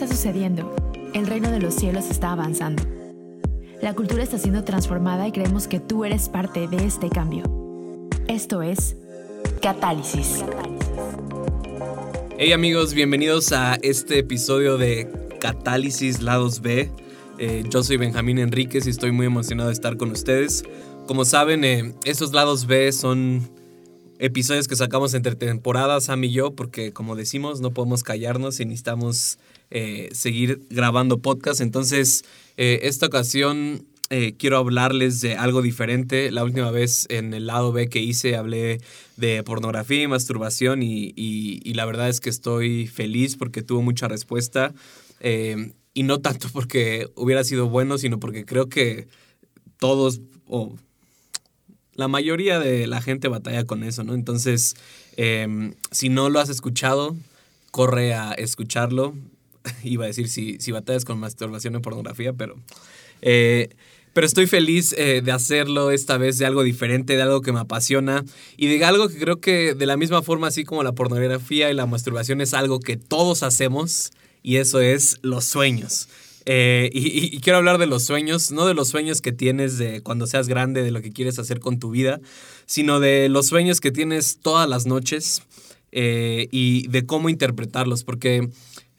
está sucediendo. El reino de los cielos está avanzando. La cultura está siendo transformada y creemos que tú eres parte de este cambio. Esto es Catálisis. Hey amigos, bienvenidos a este episodio de Catálisis Lados B. Eh, yo soy Benjamín Enríquez y estoy muy emocionado de estar con ustedes. Como saben, eh, estos lados B son episodios que sacamos entre temporadas, Sam y yo, porque como decimos, no podemos callarnos y necesitamos eh, seguir grabando podcast. Entonces, eh, esta ocasión eh, quiero hablarles de algo diferente. La última vez en el lado B que hice hablé de pornografía y masturbación y, y, la verdad es que estoy feliz porque tuvo mucha respuesta. y no tanto porque hubiera sido bueno, sino porque creo que todos, la mayoría de la gente batalla con eso, ¿no? Entonces, em, si no lo has escuchado, corre a escucharlo. Iba a decir si, si batallas con masturbación en pornografía, pero... Eh, pero estoy feliz eh, de hacerlo esta vez de algo diferente, de algo que me apasiona y de algo que creo que de la misma forma así como la pornografía y la masturbación es algo que todos hacemos y eso es los sueños. Eh, y, quiero hablar de los sueños, no de los sueños que tienes de cuando seas grande, de lo que quieres hacer con tu vida, sino de los sueños que tienes todas las noches eh, y de cómo interpretarlos, porque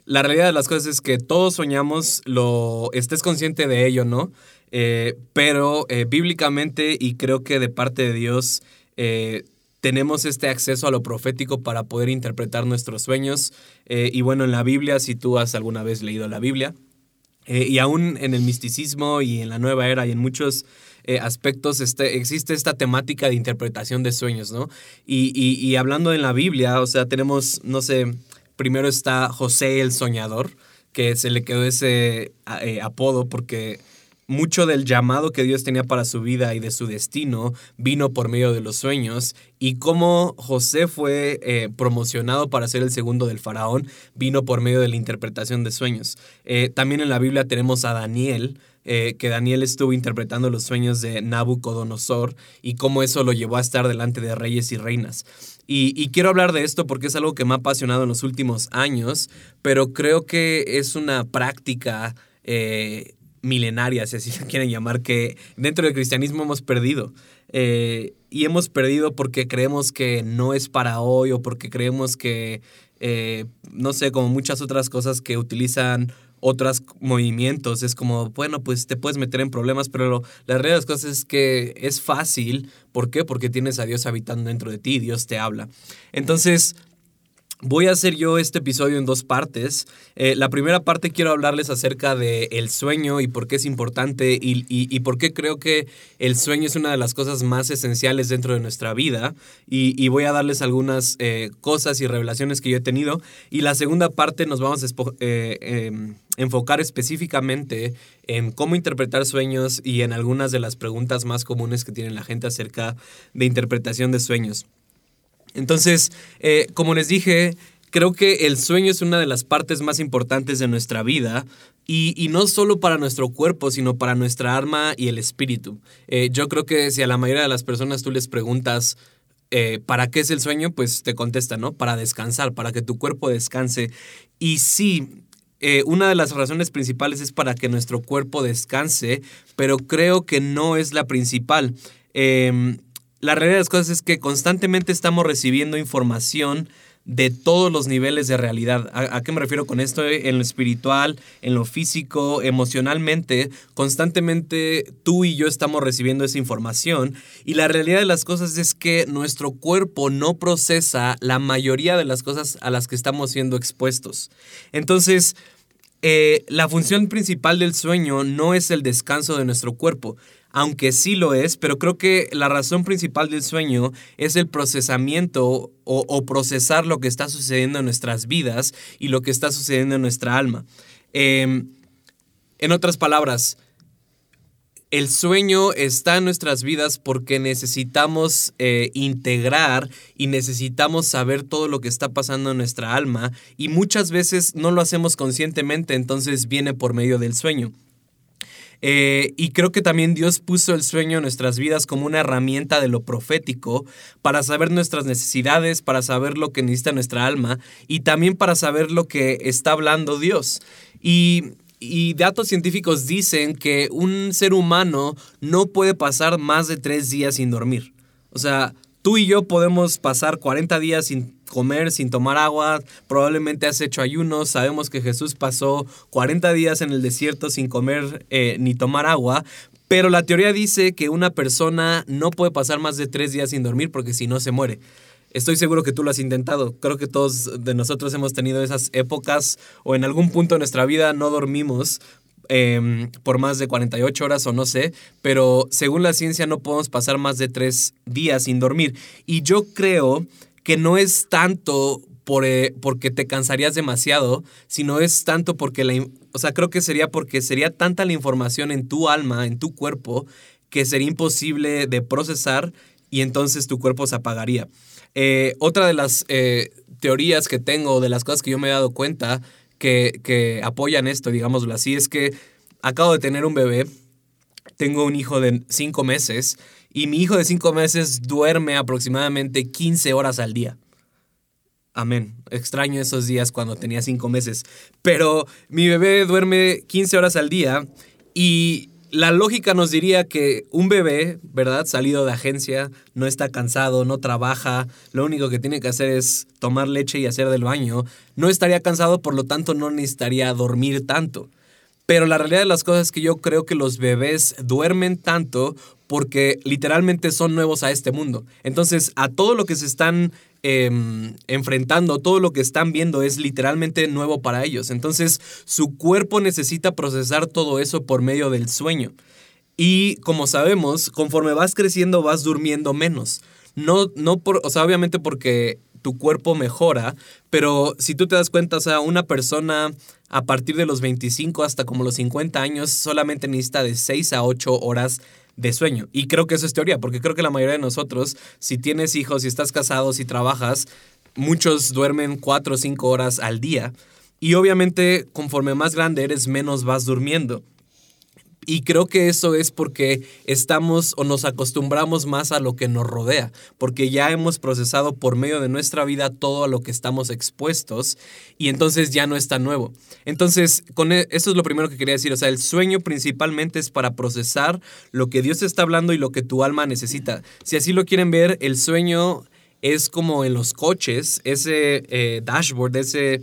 la realidad de las cosas es que todos soñamos, lo estés consciente de ello, ¿no? Eh, pero bíblicamente y creo que de parte de Dios tenemos este acceso a lo profético para poder interpretar nuestros sueños. y bueno, en la Biblia, si tú has alguna vez leído la Biblia, eh, y aún en el misticismo y en la nueva era y en muchos eh, aspectos este, existe esta temática de interpretación de sueños, ¿no? Y, y, hablando en la Biblia, o sea, tenemos, no sé, primero está José el Soñador, que se le quedó ese eh, apodo porque mucho del llamado que Dios tenía para su vida y de su destino vino por medio de los sueños y cómo José fue eh, promocionado para ser el segundo del faraón vino por medio de la interpretación de sueños. Eh, también en la Biblia tenemos a Daniel, eh, que Daniel estuvo interpretando los sueños de Nabucodonosor y cómo eso lo llevó a estar delante de reyes y reinas. Y, quiero hablar de esto porque es algo que me ha apasionado en los últimos años, pero creo que es una práctica milenarias, si así se quieren llamar, que dentro del cristianismo hemos perdido. Eh, y hemos perdido porque creemos que no es para hoy o porque creemos que, eh, no sé, como muchas otras cosas que utilizan otros movimientos. Es como, bueno, pues te puedes meter en problemas, pero la realidad de las cosas es que es fácil. ¿Por qué? Porque tienes a Dios habitando dentro de ti Dios te habla. Entonces, Voy a hacer yo este episodio en dos partes. Eh, la primera parte quiero hablarles acerca del el sueño y por qué es importante y, por qué creo que el sueño es una de las cosas más esenciales dentro de nuestra vida. Y, voy a darles algunas eh, cosas y revelaciones que yo he tenido. Y la segunda parte nos vamos a eh, em, enfocar específicamente en cómo interpretar sueños y en algunas de las preguntas más comunes que tiene la gente acerca de interpretación de sueños. Entonces, eh, como les dije, creo que el sueño es una de las partes más importantes de nuestra vida y, no solo para nuestro cuerpo, sino para nuestra alma y el espíritu. Eh, yo creo que si a la mayoría de las personas tú les preguntas, eh, ¿para qué es el sueño? Pues te contestan, ¿no? Para descansar, para que tu cuerpo descanse. Y sí, una de las razones principales es para que nuestro cuerpo descanse, pero creo que no es la principal. Em, la realidad de las cosas es que constantemente estamos recibiendo información de todos los niveles de realidad. ¿A, qué me refiero con esto? En lo espiritual, en lo físico, emocionalmente, constantemente tú y yo estamos recibiendo esa información y la realidad de las cosas es que nuestro cuerpo no procesa la mayoría de las cosas a las que estamos siendo expuestos. Entonces, eh, la función principal del sueño no es el descanso de nuestro cuerpo, aunque sí lo es, pero creo que la razón principal del sueño es el procesamiento o, procesar lo que está sucediendo en nuestras vidas y lo que está sucediendo en nuestra alma. Em, en otras palabras, el sueño está en nuestras vidas porque necesitamos eh, integrar y necesitamos saber todo lo que está pasando en nuestra alma y muchas veces no lo hacemos conscientemente, entonces viene por medio del sueño. Eh, y creo que también Dios puso el sueño en nuestras vidas como una herramienta de lo profético para saber nuestras necesidades, para saber lo que necesita nuestra alma y también para saber lo que está hablando Dios. Y, y datos científicos dicen que un ser humano no puede pasar más de tres días sin dormir. O sea, tú y yo podemos pasar 40 días sin comer, sin tomar agua, probablemente has hecho ayunos, sabemos que Jesús pasó 40 días en el desierto sin comer eh, ni tomar agua, pero la teoría dice que una persona no puede pasar más de tres días sin dormir porque si no se muere. Estoy seguro que tú lo has intentado. Creo que todos de nosotros hemos tenido esas épocas o en algún punto de nuestra vida no dormimos em, por más de 48 horas o no sé, pero según la ciencia no podemos pasar más de tres días sin dormir. Y yo creo que no es tanto por, eh, porque te cansarías demasiado, sino es tanto porque la... O sea, creo que sería porque sería tanta la información en tu alma, en tu cuerpo, que sería imposible de procesar y entonces tu cuerpo se apagaría. Eh, otra de las eh, teorías que tengo, de las cosas que yo me he dado cuenta que, que apoyan esto, digámoslo así, es que acabo de tener un bebé, tengo un hijo de cinco meses y mi hijo de cinco meses duerme aproximadamente 15 horas al día. Amén. Extraño esos días cuando tenía cinco meses. Pero mi bebé duerme 15 horas al día y la lógica nos diría que un bebé, ¿verdad? Salido de agencia, no está cansado, no trabaja, lo único que tiene que hacer es tomar leche y hacer del baño, no estaría cansado, por lo tanto no necesitaría dormir tanto. Pero la realidad de las cosas es que yo creo que los bebés duermen tanto porque literalmente son nuevos a este mundo. Entonces, a todo lo que se están Em, enfrentando, todo lo que están viendo es literalmente nuevo para ellos. Entonces su cuerpo necesita procesar todo eso por medio del sueño. Y como sabemos, conforme vas creciendo vas durmiendo menos. No, no por, o sea, obviamente porque tu cuerpo mejora, pero si tú te das cuenta, sea, una persona a partir de los 25 hasta como los 50 años solamente necesita de 6 a 8 horas de sueño. Y creo que eso es teoría, porque creo que la mayoría de nosotros, si tienes hijos, si estás casado, si trabajas, muchos duermen cuatro o cinco horas al día. Y obviamente, conforme más grande eres, menos vas durmiendo. Y creo que eso es porque estamos o nos acostumbramos más a lo que nos rodea, porque ya hemos procesado por medio de nuestra vida todo a lo que estamos expuestos y entonces ya no es tan nuevo. Entonces, con e, eso es lo primero que quería decir, o sea, el sueño principalmente es para procesar lo que Dios está hablando y lo que tu alma necesita. Si así lo quieren ver, el sueño es como en los coches, ese eh, dashboard, ese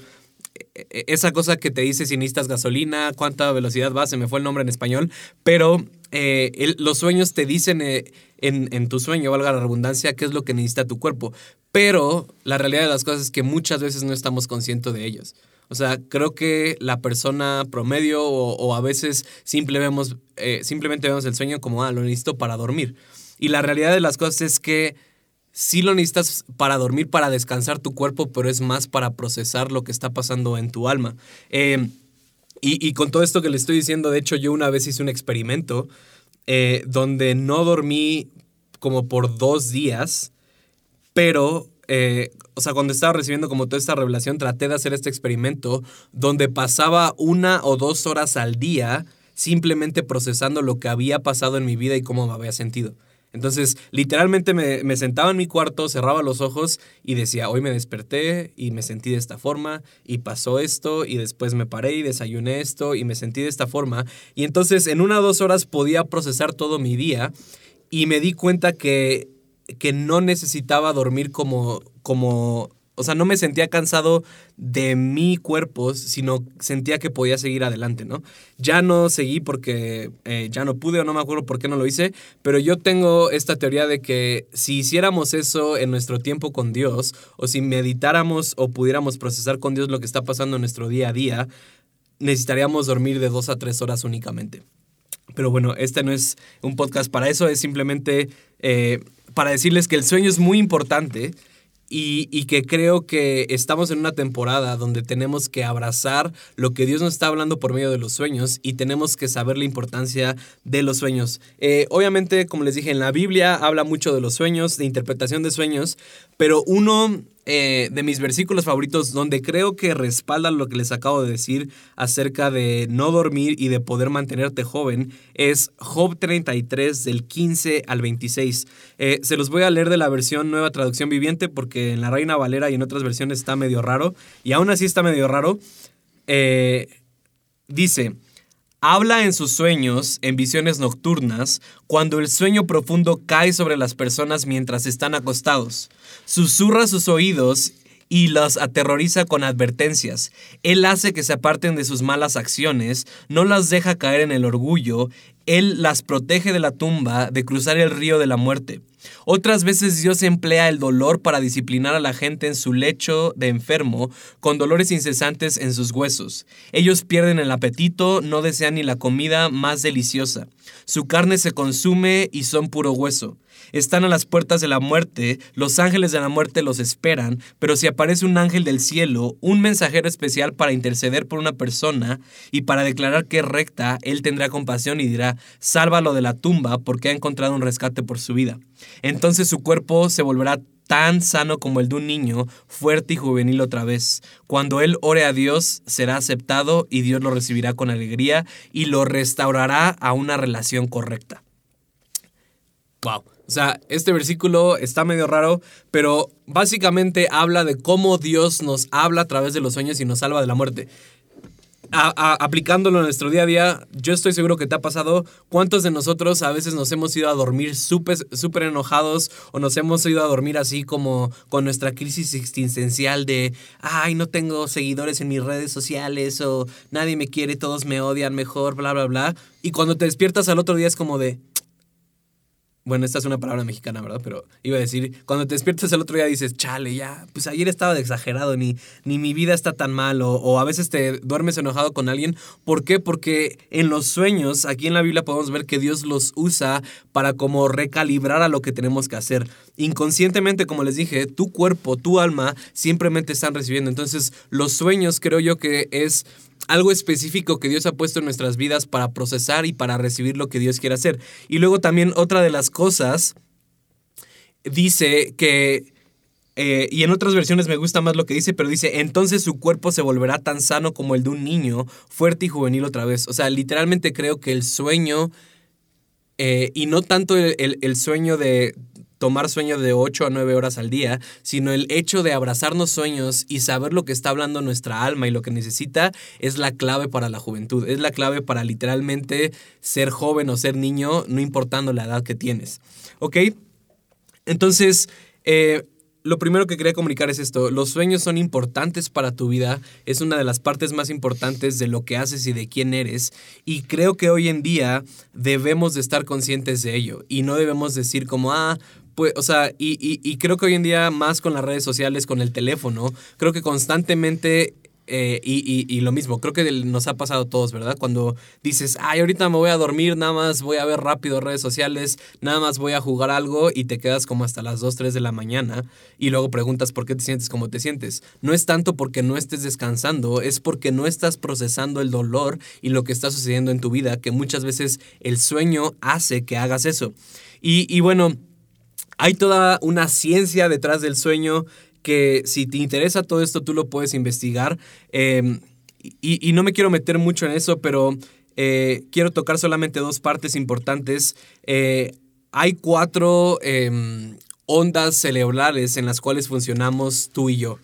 esa cosa que te dice si necesitas gasolina, cuánta velocidad va, se me fue el nombre en español, pero eh, los sueños te dicen eh, en, tu sueño, valga la redundancia, qué es lo que necesita tu cuerpo. Pero la realidad de las cosas es que muchas veces no estamos conscientes de ellos. O sea, creo que la persona promedio o, a veces simple vemos, eh, simplemente vemos el sueño como, ah, lo necesito para dormir. Y la realidad de las cosas es que sí lo necesitas para dormir, para descansar tu cuerpo, pero es más para procesar lo que está pasando en tu alma. Em, y, con todo esto que le estoy diciendo, de hecho yo una vez hice un experimento eh, donde no dormí como por dos días, pero, eh, o sea, cuando estaba recibiendo como toda esta revelación, traté de hacer este experimento donde pasaba una o dos horas al día simplemente procesando lo que había pasado en mi vida y cómo me había sentido. Entonces, literalmente me, sentaba en mi cuarto, cerraba los ojos y decía, hoy me desperté y me sentí de esta forma y pasó esto y después me paré y desayuné esto y me sentí de esta forma. Y entonces en una o dos horas podía procesar todo mi día y me di cuenta que, que no necesitaba dormir como, como o sea, no me sentía cansado de mi cuerpo, sino sentía que podía seguir adelante, ¿no? Ya no seguí porque eh, ya no pude o no me acuerdo por qué no lo hice, pero yo tengo esta teoría de que si hiciéramos eso en nuestro tiempo con Dios, o si meditáramos o pudiéramos procesar con Dios lo que está pasando en nuestro día a día, necesitaríamos dormir de dos a tres horas únicamente. Pero bueno, este no es un podcast para eso, es simplemente eh, para decirles que el sueño es muy importante y, que creo que estamos en una temporada donde tenemos que abrazar lo que Dios nos está hablando por medio de los sueños y tenemos que saber la importancia de los sueños. Eh, obviamente, como les dije, en la Biblia habla mucho de los sueños, de interpretación de sueños, pero uno eh, de mis versículos favoritos donde creo que respalda lo que les acabo de decir acerca de no dormir y de poder mantenerte joven es Job 33 del 15 al 26. Eh, se los voy a leer de la versión nueva traducción viviente porque en la Reina Valera y en otras versiones está medio raro y aún así está medio raro. Eh, dice, habla en sus sueños, en visiones nocturnas, cuando el sueño profundo cae sobre las personas mientras están acostados. Susurra sus oídos y las aterroriza con advertencias. Él hace que se aparten de sus malas acciones, no las deja caer en el orgullo, él las protege de la tumba, de cruzar el río de la muerte. Otras veces Dios emplea el dolor para disciplinar a la gente en su lecho de enfermo, con dolores incesantes en sus huesos. Ellos pierden el apetito, no desean ni la comida más deliciosa. Su carne se consume y son puro hueso. Están a las puertas de la muerte, los ángeles de la muerte los esperan, pero si aparece un ángel del cielo, un mensajero especial para interceder por una persona y para declarar que es recta, él tendrá compasión y dirá, sálvalo de la tumba porque ha encontrado un rescate por su vida. Entonces su cuerpo se volverá tan sano como el de un niño, fuerte y juvenil otra vez. Cuando él ore a Dios, será aceptado y Dios lo recibirá con alegría y lo restaurará a una relación correcta. Wow. O sea, este versículo está medio raro, pero básicamente habla de cómo Dios nos habla a través de los sueños y nos salva de la muerte. aplicándolo en nuestro día a día, yo estoy seguro que te ha pasado. ¿Cuántos de nosotros a veces nos hemos ido a dormir súper enojados o nos hemos ido a dormir así como con nuestra crisis existencial de, ay, no tengo seguidores en mis redes sociales o nadie me quiere, todos me odian mejor, bla, bla, bla? Y cuando te despiertas al otro día es como de, bueno, esta es una palabra mexicana, ¿verdad? Pero iba a decir, cuando te despiertas el otro día dices, chale, ya, pues ayer estaba de exagerado, ni, ni mi vida está tan mal, o, o, a veces te duermes enojado con alguien. ¿Por qué? Porque en los sueños, aquí en la Biblia podemos ver que Dios los usa para como recalibrar a lo que tenemos que hacer. Inconscientemente, como les dije, tu cuerpo, tu alma, simplemente están recibiendo. Entonces, los sueños creo yo que es algo específico que Dios ha puesto en nuestras vidas para procesar y para recibir lo que Dios quiere hacer. Y luego también otra de las cosas dice que, eh, y en otras versiones me gusta más lo que dice, pero dice, entonces su cuerpo se volverá tan sano como el de un niño, fuerte y juvenil otra vez. O sea, literalmente creo que el sueño, eh, y no tanto el sueño de, tomar sueño de 8 a 9 horas al día, sino el hecho de abrazarnos sueños y saber lo que está hablando nuestra alma y lo que necesita es la clave para la juventud, es la clave para literalmente ser joven o ser niño, no importando la edad que tienes. ¿Ok? Entonces, eh, lo primero que quería comunicar es esto, los sueños son importantes para tu vida, es una de las partes más importantes de lo que haces y de quién eres, y creo que hoy en día debemos de estar conscientes de ello, y no debemos decir como, ah, pues, o sea, y, y, creo que hoy en día más con las redes sociales, con el teléfono, creo que constantemente eh, y, y, lo mismo, creo que nos ha pasado a todos, ¿verdad? Cuando dices, ay, ahorita me voy a dormir, nada más voy a ver rápido redes sociales, nada más voy a jugar algo y te quedas como hasta las 2, 3 de la mañana y luego preguntas por qué te sientes como te sientes. No es tanto porque no estés descansando, es porque no estás procesando el dolor y lo que está sucediendo en tu vida, que muchas veces el sueño hace que hagas eso. Y, y bueno, hay toda una ciencia detrás del sueño que si te interesa todo esto tú lo puedes investigar. Em, y, no me quiero meter mucho en eso, pero eh, quiero tocar solamente dos partes importantes. Eh, hay cuatro em, ondas cerebrales en las cuales funcionamos tú y yo.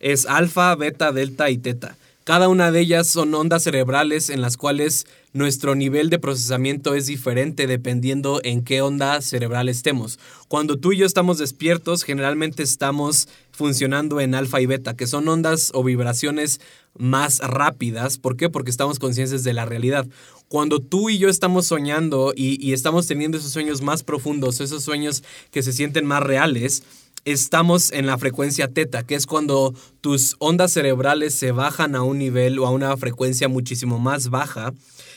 Es alfa, beta, delta y teta. Cada una de ellas son ondas cerebrales en las cuales nuestro nivel de procesamiento es diferente dependiendo en qué onda cerebral estemos. Cuando tú y yo estamos despiertos, generalmente estamos funcionando en alfa y beta, que son ondas o vibraciones más rápidas. ¿Por qué? Porque estamos conscientes de la realidad. Cuando tú y yo estamos soñando y, y estamos teniendo esos sueños más profundos, esos sueños que se sienten más reales, estamos en la frecuencia teta, que es cuando tus ondas cerebrales se bajan a un nivel o a una frecuencia muchísimo más baja.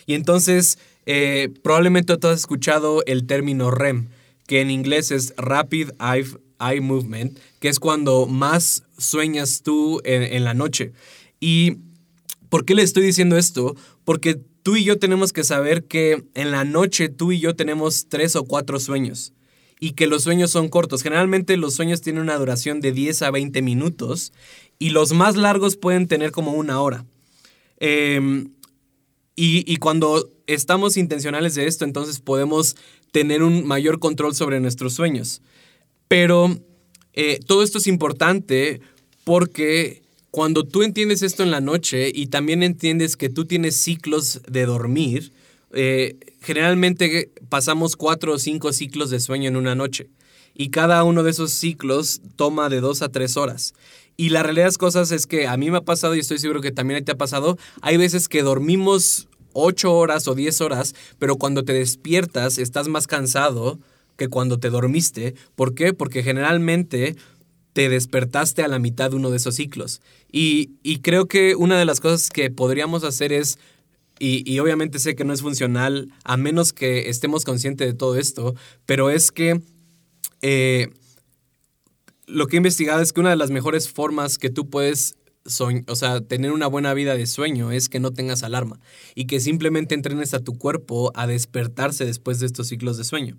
Y entonces, eh, probablemente tú has escuchado el término REM, que en inglés es Rapid Eye, Movement, que es cuando más sueñas tú en, en la noche. ¿Y por qué le estoy diciendo esto? Porque tú y yo tenemos que saber que en la noche tú y yo tenemos tres o cuatro sueños y que los sueños son cortos. Generalmente los sueños tienen una duración de 10 a 20 minutos y los más largos pueden tener como una hora. Em, y, cuando estamos intencionales de esto, entonces podemos tener un mayor control sobre nuestros sueños. Pero eh, todo esto es importante porque cuando tú entiendes esto en la noche y también entiendes que tú tienes ciclos de dormir, eh, generalmente pasamos cuatro o cinco ciclos de sueño en una noche y cada uno de esos ciclos toma de dos a tres horas. Y la realidad de las cosas es que a mí me ha pasado y estoy seguro que también te ha pasado, hay veces que dormimos ocho horas o diez horas, pero cuando te despiertas estás más cansado que cuando te dormiste. ¿Por qué? Porque generalmente te despertaste a la mitad de uno de esos ciclos. Y, creo que una de las cosas que podríamos hacer es, y, obviamente sé que no es funcional a menos que estemos conscientes de todo esto, pero es que eh, lo que he investigado es que una de las mejores formas que tú puedes o sea, tener una buena vida de sueño es que no tengas alarma y que simplemente entrenes a tu cuerpo a despertarse después de estos ciclos de sueño.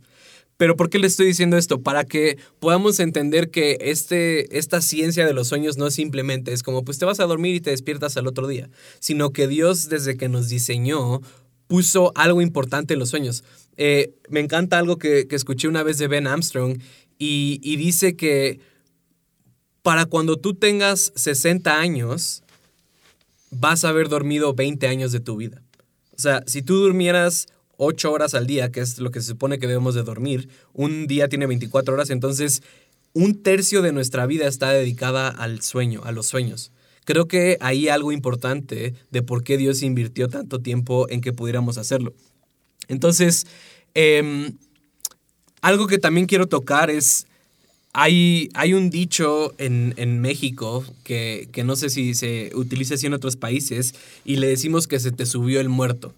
Pero ¿por qué le estoy diciendo esto? Para que podamos entender que este, esta ciencia de los sueños no simplemente es como, pues te vas a dormir y te despiertas al otro día, sino que Dios desde que nos diseñó puso algo importante en los sueños. Eh, me encanta algo que, escuché una vez de Ben Armstrong y, y dice que para cuando tú tengas 60 años, vas a haber dormido 20 años de tu vida. O sea, si tú durmieras 8 horas al día, que es lo que se supone que debemos de dormir, un día tiene 24 horas, entonces un tercio de nuestra vida está dedicada al sueño, a los sueños. Creo que hay algo importante de por qué Dios invirtió tanto tiempo en que pudiéramos hacerlo. Entonces, em, algo que también quiero tocar es hay, hay un dicho en, México que, no sé si se utiliza así en otros países y le decimos que se te subió el muerto.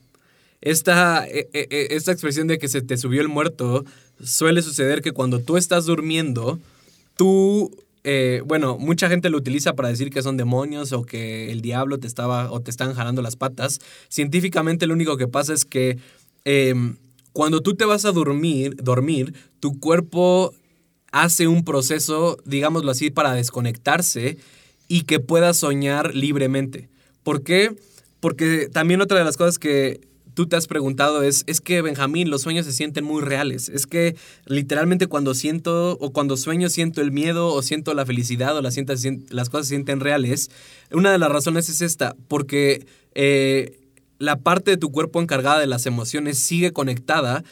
Esta, e, e, e, esta expresión de que se te subió el muerto suele suceder que cuando tú estás durmiendo, tú eh, bueno, mucha gente lo utiliza para decir que son demonios o que el diablo te estaba o te están jalando las patas. Científicamente lo único que pasa es que em, cuando tú te vas a dormir, dormir, tu cuerpo hace un proceso, digámoslo así, para desconectarse y que pueda soñar libremente. ¿Por qué? Porque también otra de las cosas que tú te has preguntado es, es que Benjamín, los sueños se sienten muy reales. Es que literalmente cuando siento o cuando sueño siento el miedo o siento la felicidad o las, las cosas se sienten reales. Una de las razones es esta, porque eh, la parte de tu cuerpo encargada de las emociones sigue conectada,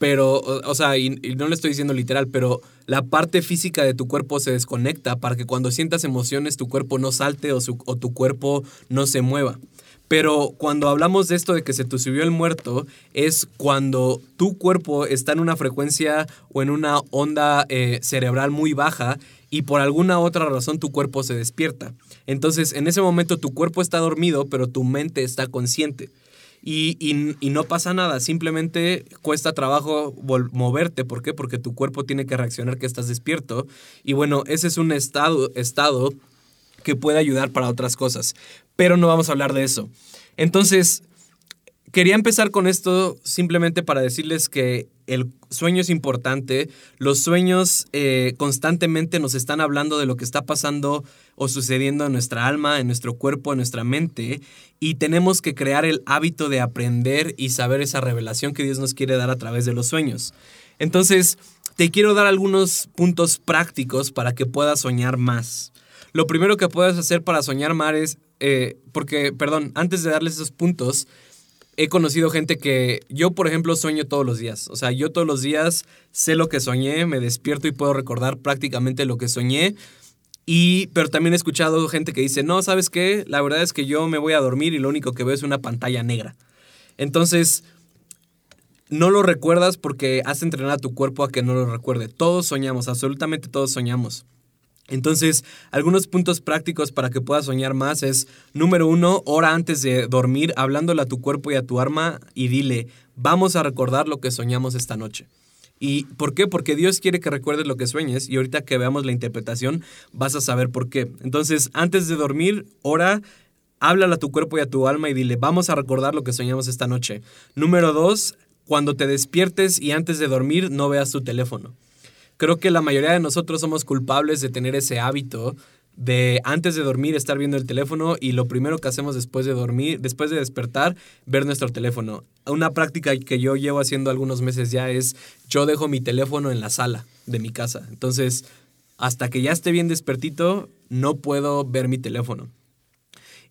pero, o, sea, y, no le estoy diciendo literal, pero la parte física de tu cuerpo se desconecta para que cuando sientas emociones tu cuerpo no salte o, o tu cuerpo no se mueva. Pero cuando hablamos de esto de que se te subió el muerto, es cuando tu cuerpo está en una frecuencia o en una onda eh, cerebral muy baja y por alguna otra razón tu cuerpo se despierta. Entonces, en ese momento tu cuerpo está dormido, pero tu mente está consciente. Y, no pasa nada, simplemente cuesta trabajo moverte. ¿Por qué? Porque tu cuerpo tiene que reaccionar que estás despierto. Y bueno, ese es un estado, estado que puede ayudar para otras cosas. Pero no vamos a hablar de eso. Entonces, quería empezar con esto simplemente para decirles que el sueño es importante. Los sueños eh, constantemente nos están hablando de lo que está pasando o sucediendo en nuestra alma, en nuestro cuerpo, en nuestra mente. Y tenemos que crear el hábito de aprender y saber esa revelación que Dios nos quiere dar a través de los sueños. Entonces, te quiero dar algunos puntos prácticos para que puedas soñar más. Lo primero que puedes hacer para soñar más es, eh, porque, perdón, antes de darles esos puntos, he conocido gente que yo, por ejemplo, sueño todos los días. O sea, yo todos los días sé lo que soñé, me despierto y puedo recordar prácticamente lo que soñé. Y, pero también he escuchado gente que dice, no, ¿sabes qué? La verdad es que yo me voy a dormir y lo único que veo es una pantalla negra. Entonces, no lo recuerdas porque has entrenado a tu cuerpo a que no lo recuerde. Todos soñamos, absolutamente todos soñamos. Entonces, algunos puntos prácticos para que puedas soñar más es, número uno, hora antes de dormir, hablándole a tu cuerpo y a tu arma y dile, vamos a recordar lo que soñamos esta noche. ¿Y por qué? Porque Dios quiere que recuerdes lo que sueñes y ahorita que veamos la interpretación vas a saber por qué. Entonces, antes de dormir, ora, háblale a tu cuerpo y a tu alma y dile, vamos a recordar lo que soñamos esta noche. Número dos, cuando te despiertes y antes de dormir, no veas tu teléfono creo que la mayoría de nosotros somos culpables de tener ese hábito de antes de dormir estar viendo el teléfono y lo primero que hacemos después de dormir, después de despertar, ver nuestro teléfono. Una práctica que yo llevo haciendo algunos meses ya es yo dejo mi teléfono en la sala de mi casa. Entonces, hasta que ya esté bien despertito, no puedo ver mi teléfono.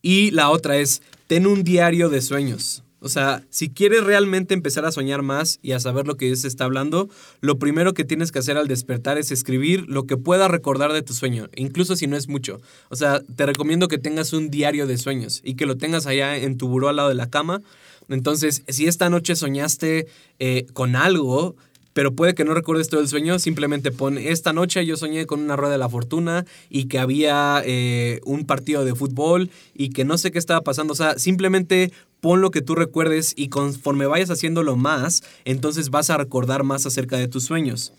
Y la otra es, ten un diario de sueños. O sea, si quieres realmente empezar a soñar más y a saber lo que Dios está hablando, lo primero que tienes que hacer al despertar es escribir lo que puedas recordar de tu sueño, incluso si no es mucho. O sea, te recomiendo que tengas un diario de sueños y que lo tengas allá en tu buró al lado de la cama. Entonces, si esta noche soñaste eh, con algo, pero puede que no recuerdes todo el sueño, simplemente pon, esta noche yo soñé con una rueda de la fortuna y que había eh, un partido de fútbol y que no sé qué estaba pasando, o sea, simplemente pon lo que tú recuerdes y conforme vayas haciéndolo más, entonces vas a recordar más acerca de tus sueños.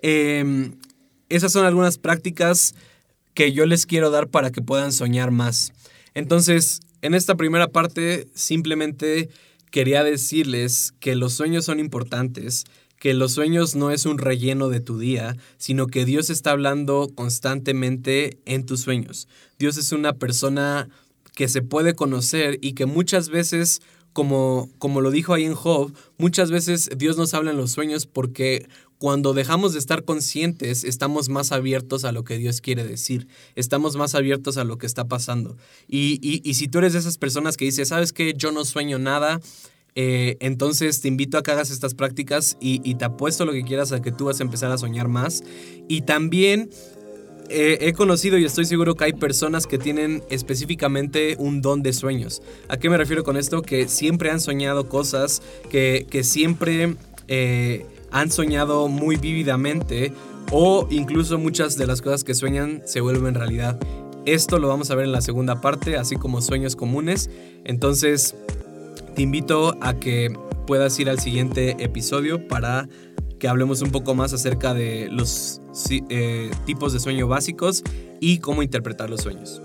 Em, esas son algunas prácticas que yo les quiero dar para que puedan soñar más. Entonces, en esta primera parte, simplemente quería decirles que los sueños son importantes, que los sueños no es un relleno de tu día, sino que Dios está hablando constantemente en tus sueños. Dios es una persona que se puede conocer y que muchas veces, como, como lo dijo ahí en Job, muchas veces Dios nos habla en los sueños porque cuando dejamos de estar conscientes, estamos más abiertos a lo que Dios quiere decir, estamos más abiertos a lo que está pasando. Y, si tú eres de esas personas que dices, ¿sabes qué? Yo no sueño nada, eh, entonces te invito a que hagas estas prácticas y, y, te apuesto lo que quieras a que tú vas a empezar a soñar más. Y también he conocido y estoy seguro que hay personas que tienen específicamente un don de sueños. ¿A qué me refiero con esto? Que siempre han soñado cosas, que, que siempre... Eh, han soñado muy vívidamente o incluso muchas de las cosas que sueñan se vuelven realidad. Esto lo vamos a ver en la segunda parte, así como sueños comunes. Entonces, te invito a que puedas ir al siguiente episodio para que hablemos un poco más acerca de los eh, tipos de sueño básicos y cómo interpretar los sueños.